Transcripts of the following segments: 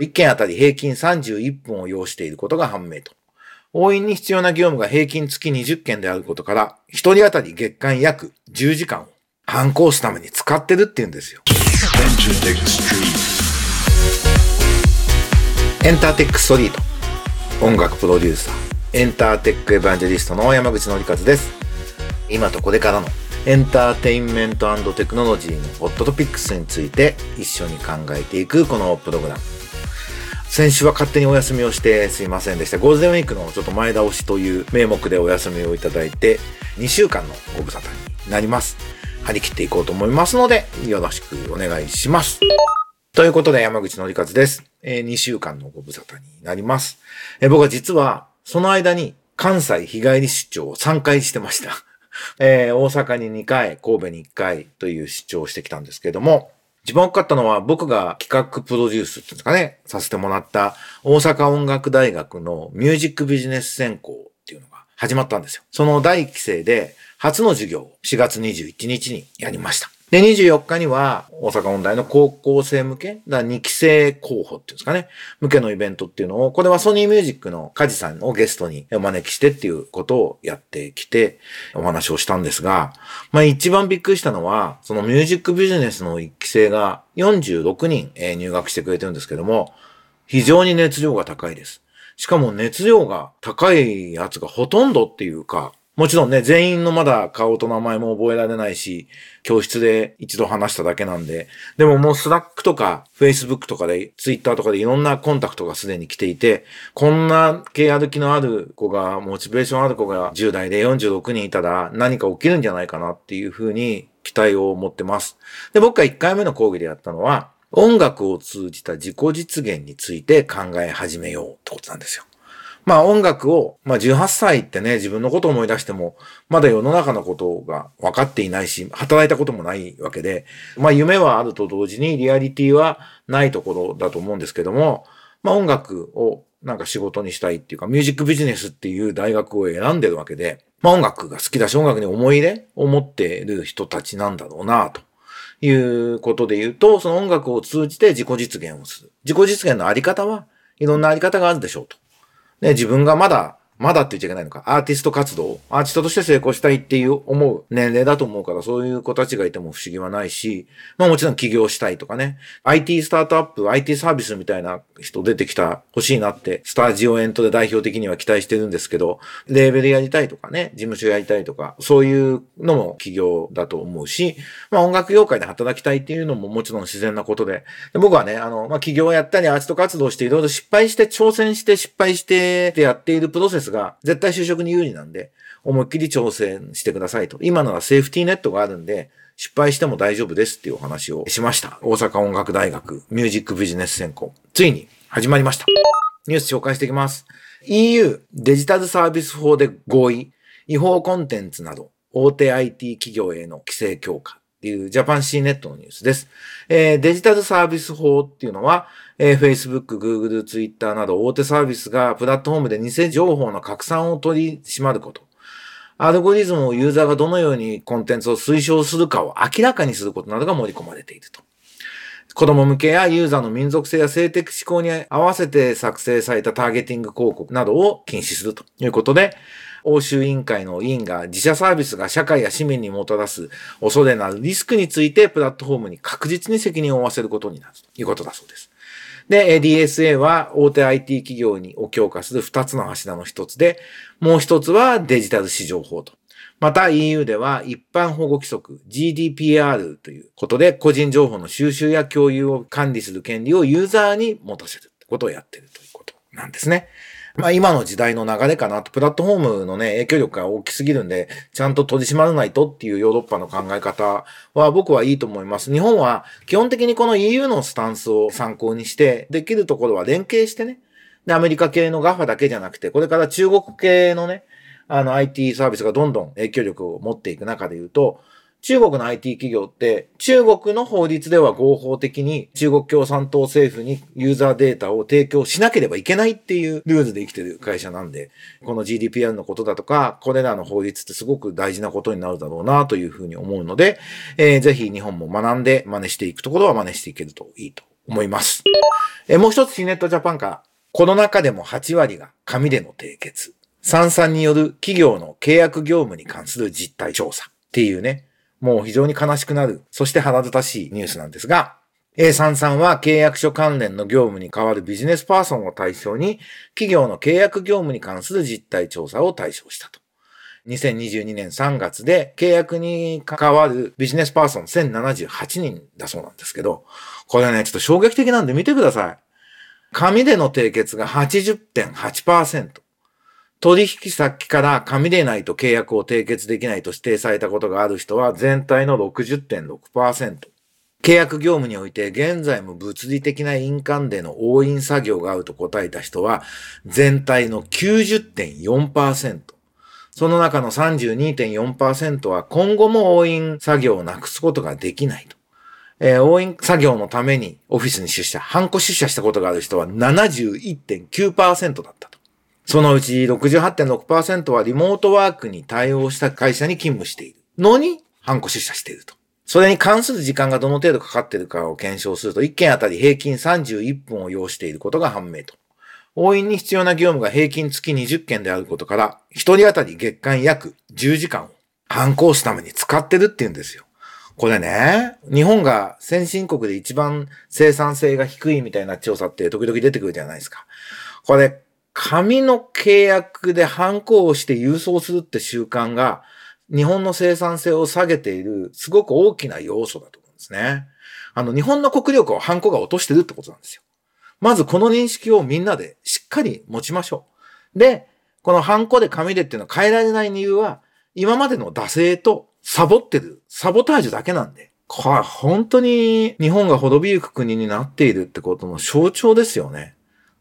1件あたり平均31分を要していることが判明と。応援に必要な業務が平均月20件であることから、1人当たり月間約10時間を反抗すために使ってるって言うんですよ。エンターテックストリート。音楽プロデューサー、エンターテックエヴァンジェリストの山口のりかずです。今とこれからのエンターテインメントテクノロジーのホットトピックスについて一緒に考えていくこのプログラム。先週は勝手にお休みをしてすいませんでした。ゴールデンウィークのちょっと前倒しという名目でお休みをいただいて、2週間のご無沙汰になります。張り切っていこうと思いますので、よろしくお願いします。ということで、山口のりかずです。えー、2週間のご無沙汰になります。えー、僕は実は、その間に関西日帰り出張を3回してました。えー、大阪に2回、神戸に1回という出張をしてきたんですけれども、一番多かったのは僕が企画プロデュースっていうんですかね、させてもらった大阪音楽大学のミュージックビジネス専攻っていうのが始まったんですよ。その第1期生で初の授業を4月21日にやりました。で、24日には、大阪音大の高校生向け、だ2期生候補っていうんですかね、向けのイベントっていうのを、これはソニーミュージックのカジさんをゲストにお招きしてっていうことをやってきて、お話をしたんですが、まあ一番びっくりしたのは、そのミュージックビジネスの1期生が46人入学してくれてるんですけども、非常に熱量が高いです。しかも熱量が高いやつがほとんどっていうか、もちろんね、全員のまだ顔と名前も覚えられないし、教室で一度話しただけなんで、でももうスラックとか、フェイスブックとかで、ツイッターとかでいろんなコンタクトがすでに来ていて、こんなけやる気のある子が、モチベーションある子が10代で46人いたら何か起きるんじゃないかなっていうふうに期待を持ってます。で、僕が1回目の講義でやったのは、音楽を通じた自己実現について考え始めようってことなんですよ。まあ音楽を、まあ18歳ってね、自分のことを思い出しても、まだ世の中のことが分かっていないし、働いたこともないわけで、まあ夢はあると同時にリアリティはないところだと思うんですけども、まあ音楽をなんか仕事にしたいっていうか、ミュージックビジネスっていう大学を選んでるわけで、まあ音楽が好きだし音楽に思い入れを持っている人たちなんだろうなと。いうことで言うと、その音楽を通じて自己実現をする。自己実現のあり方はいろんなあり方があるでしょうと。ね、自分がまだまだって言っちゃいけないのか、アーティスト活動、アーティストとして成功したいっていう思う年齢だと思うから、そういう子たちがいても不思議はないし、まあもちろん起業したいとかね、IT スタートアップ、IT サービスみたいな人出てきた、欲しいなって、スタジオエントで代表的には期待してるんですけど、レーベルやりたいとかね、事務所やりたいとか、そういうのも起業だと思うし、まあ音楽業界で働きたいっていうのももちろん自然なことで、で僕はね、あの、まあ起業やったりアーティスト活動していろいろ失敗して挑戦して失敗してってやっているプロセスが絶対就職に有利なんで、思いっきり挑戦してくださいと。今ならセーフティーネットがあるんで、失敗しても大丈夫ですっていうお話をしました。大阪音楽大学ミュージックビジネス専攻。ついに始まりました。ニュース紹介していきます。EU デジタルサービス法で合意、違法コンテンツなど大手 IT 企業への規制強化っていうジャパン C ネットのニュースです。えー、デジタルサービス法っていうのは、えー、Facebook、Google、Twitter など大手サービスがプラットフォームで偽情報の拡散を取り締まること。アルゴリズムをユーザーがどのようにコンテンツを推奨するかを明らかにすることなどが盛り込まれていると。子供向けやユーザーの民族性や性的思考に合わせて作成されたターゲティング広告などを禁止するということで、欧州委員会の委員が自社サービスが社会や市民にもたらす恐れのあるリスクについてプラットフォームに確実に責任を負わせることになるということだそうです。で、DSA は大手 IT 企業にを強化する二つの柱の一つで、もう一つはデジタル市場法と。また EU では一般保護規則 GDPR ということで個人情報の収集や共有を管理する権利をユーザーに持たせるってことをやっているということなんですね。まあ今の時代の流れかなと、プラットフォームのね、影響力が大きすぎるんで、ちゃんと取り締まらないとっていうヨーロッパの考え方は僕はいいと思います。日本は基本的にこの EU のスタンスを参考にして、できるところは連携してね、で、アメリカ系の GAFA だけじゃなくて、これから中国系のね、あの IT サービスがどんどん影響力を持っていく中で言うと、中国の IT 企業って、中国の法律では合法的に中国共産党政府にユーザーデータを提供しなければいけないっていうルールで生きてる会社なんで、この GDPR のことだとか、これらの法律ってすごく大事なことになるだろうなというふうに思うので、えー、ぜひ日本も学んで真似していくところは真似していけるといいと思います。えもう一つシネットジャパンから、この中でも8割が紙での締結。三々による企業の契約業務に関する実態調査っていうね、もう非常に悲しくなる、そして腹立たしいニュースなんですが、A33 は契約書関連の業務に代わるビジネスパーソンを対象に、企業の契約業務に関する実態調査を対象したと。2022年3月で契約に関わるビジネスパーソン1078人だそうなんですけど、これね、ちょっと衝撃的なんで見てください。紙での締結が80.8%。取引先から紙でないと契約を締結できないと指定されたことがある人は全体の60.6%。契約業務において現在も物理的な印鑑での押印作業があると答えた人は全体の90.4%。その中の32.4%は今後も押印作業をなくすことができないと。えー、押印作業のためにオフィスに出社、ハンコ出社したことがある人は71.9%だった。そのうち68.6%はリモートワークに対応した会社に勤務しているのに、ハンコ出社していると。それに関する時間がどの程度かかっているかを検証すると、1件あたり平均31分を要していることが判明と。応印に必要な業務が平均月20件であることから、1人当たり月間約10時間を反抗すために使ってるって言うんですよ。これね、日本が先進国で一番生産性が低いみたいな調査って時々出てくるじゃないですか。これ、紙の契約で反抗をして郵送するって習慣が日本の生産性を下げているすごく大きな要素だと思うんですね。あの、日本の国力をハンコが落としてるってことなんですよ。まずこの認識をみんなでしっかり持ちましょう。で、このハンコで紙でっていうのは変えられない理由は、今までの惰性とサボってる、サボタージュだけなんで、これ本当に日本が滅びゆく国になっているってことの象徴ですよね。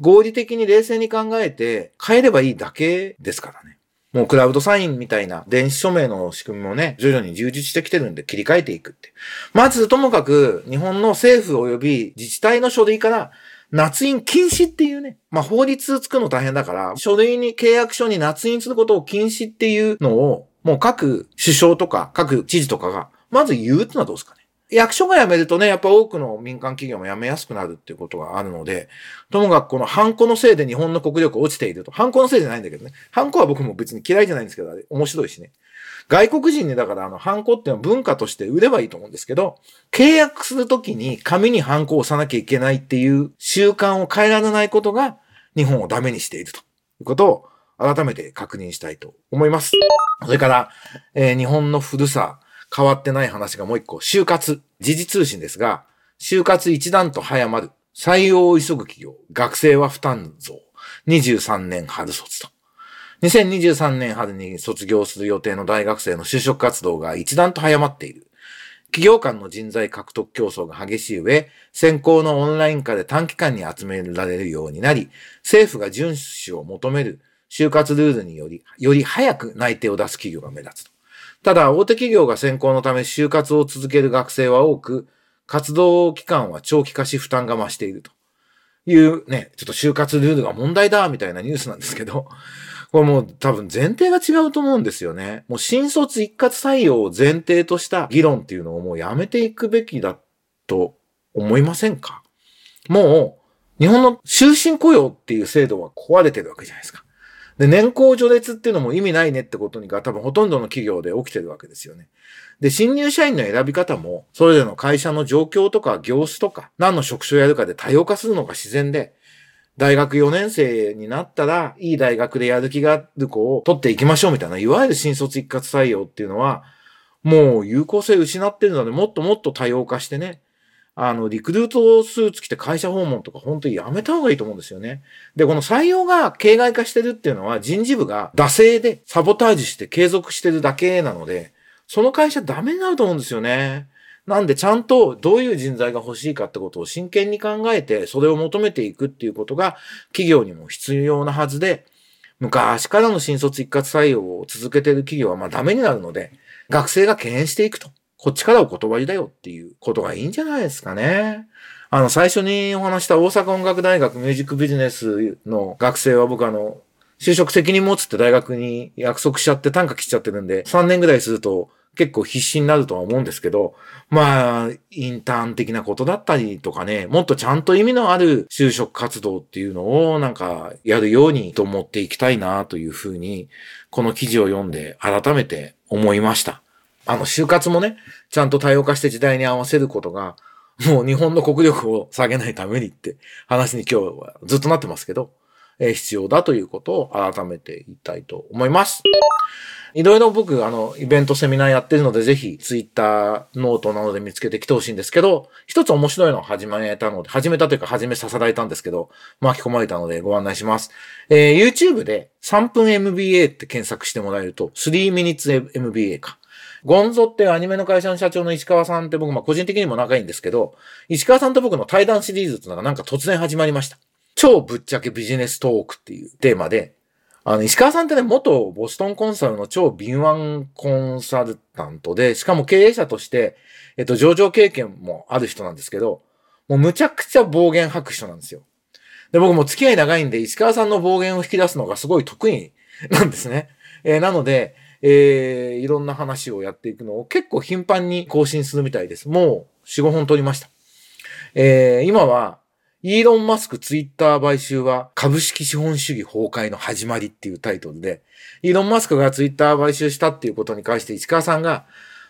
合理的に冷静に考えて変えればいいだけですからね。もうクラウドサインみたいな電子署名の仕組みもね、徐々に充実してきてるんで切り替えていくって。まずともかく日本の政府及び自治体の書類から夏印禁止っていうね、まあ法律作るの大変だから、書類に契約書に夏印することを禁止っていうのを、もう各首相とか各知事とかが、まず言うってのはどうですか？役所が辞めるとね、やっぱ多くの民間企業も辞めやすくなるっていうことがあるので、ともかくこのハンコのせいで日本の国力落ちていると。ハンコのせいじゃないんだけどね。ハンコは僕も別に嫌いじゃないんですけど、あれ面白いしね。外国人にだからあの、ハンコっていうのは文化として売ればいいと思うんですけど、契約するときに紙にハンコを押さなきゃいけないっていう習慣を変えられないことが日本をダメにしているということを改めて確認したいと思います。それから、えー、日本の古さ、変わってない話がもう一個、就活、時事通信ですが、就活一段と早まる、採用を急ぐ企業、学生は負担増、23年春卒と。2023年春に卒業する予定の大学生の就職活動が一段と早まっている。企業間の人材獲得競争が激しい上、先行のオンライン化で短期間に集められるようになり、政府が遵守を求める就活ルールにより、より早く内定を出す企業が目立つ。ただ、大手企業が先行のため就活を続ける学生は多く、活動期間は長期化し負担が増しているというね、ちょっと就活ルールが問題だみたいなニュースなんですけど、これもう多分前提が違うと思うんですよね。もう新卒一括採用を前提とした議論っていうのをもうやめていくべきだと思いませんか？もう、日本の終身雇用っていう制度は壊れてるわけじゃないですか。で、年功序列っていうのも意味ないねってことにが多分ほとんどの企業で起きてるわけですよね。で、新入社員の選び方も、それぞれの会社の状況とか業種とか、何の職種をやるかで多様化するのが自然で、大学4年生になったら、いい大学でやる気がある子を取っていきましょうみたいな、いわゆる新卒一括採用っていうのは、もう有効性失ってるので、もっともっと多様化してね、あの、リクルートスーツ着て会社訪問とか本当にやめた方がいいと思うんですよね。で、この採用が形骸化してるっていうのは人事部が惰性でサボタージュして継続してるだけなので、その会社ダメになると思うんですよね。なんでちゃんとどういう人材が欲しいかってことを真剣に考えて、それを求めていくっていうことが企業にも必要なはずで、昔からの新卒一括採用を続けてる企業はまあダメになるので、学生が敬遠していくと。こっちからお断りだよっていうことがいいんじゃないですかね。あの、最初にお話した大阪音楽大学ミュージックビジネスの学生は僕あの、就職責任持つって大学に約束しちゃって単価来ちゃってるんで、3年ぐらいすると結構必死になるとは思うんですけど、まあ、インターン的なことだったりとかね、もっとちゃんと意味のある就職活動っていうのをなんかやるようにと思っていきたいなというふうに、この記事を読んで改めて思いました。あの、就活もね、ちゃんと多様化して時代に合わせることが、もう日本の国力を下げないためにって話に今日はずっとなってますけど、えー、必要だということを改めて言いたいと思います。いろいろ僕、あの、イベント、セミナーやってるので、ぜひ、ツイッター、ノートなどで見つけてきてほしいんですけど、一つ面白いのを始めたので、始めたというか、始めさせられたんですけど、巻き込まれたのでご案内します。えー、YouTube で3分 MBA って検索してもらえると、3 minutes MBA か。ゴンゾってアニメの会社の社長の石川さんって僕、まあ個人的にも仲いいんですけど、石川さんと僕の対談シリーズっていうのがなんか突然始まりました。超ぶっちゃけビジネストークっていうテーマで、あの、石川さんってね、元ボストンコンサルの超敏腕コンサルタントで、しかも経営者として、えっと、上場経験もある人なんですけど、もうむちゃくちゃ暴言吐く人なんですよ。で、僕も付き合い長いんで、石川さんの暴言を引き出すのがすごい得意なんですね。えー、なので、えー、いろんな話をやっていくのを結構頻繁に更新するみたいです。もう4、5本撮りました。えー、今は、イーロン・マスクツイッター買収は株式資本主義崩壊の始まりっていうタイトルで、イーロン・マスクがツイッター買収したっていうことに関して市川さんが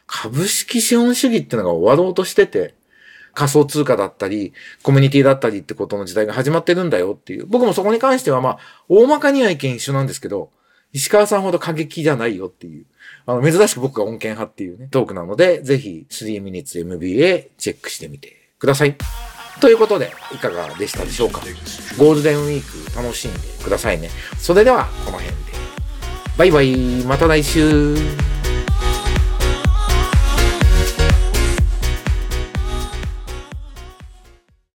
株式資本主義っていうのが終わろうとしてて、仮想通貨だったり、コミュニティだったりってことの時代が始まってるんだよっていう。僕もそこに関してはまあ、大まかには意見一緒なんですけど、石川さんほど過激じゃないよっていう。あの、珍しく僕が恩恵派っていうね、トークなので、ぜひ3 minutes MBA チェックしてみてください。ということで、いかがでしたでしょうか？ゴールデンウィーク楽しんでくださいね。それでは、この辺で。バイバイ、また来週。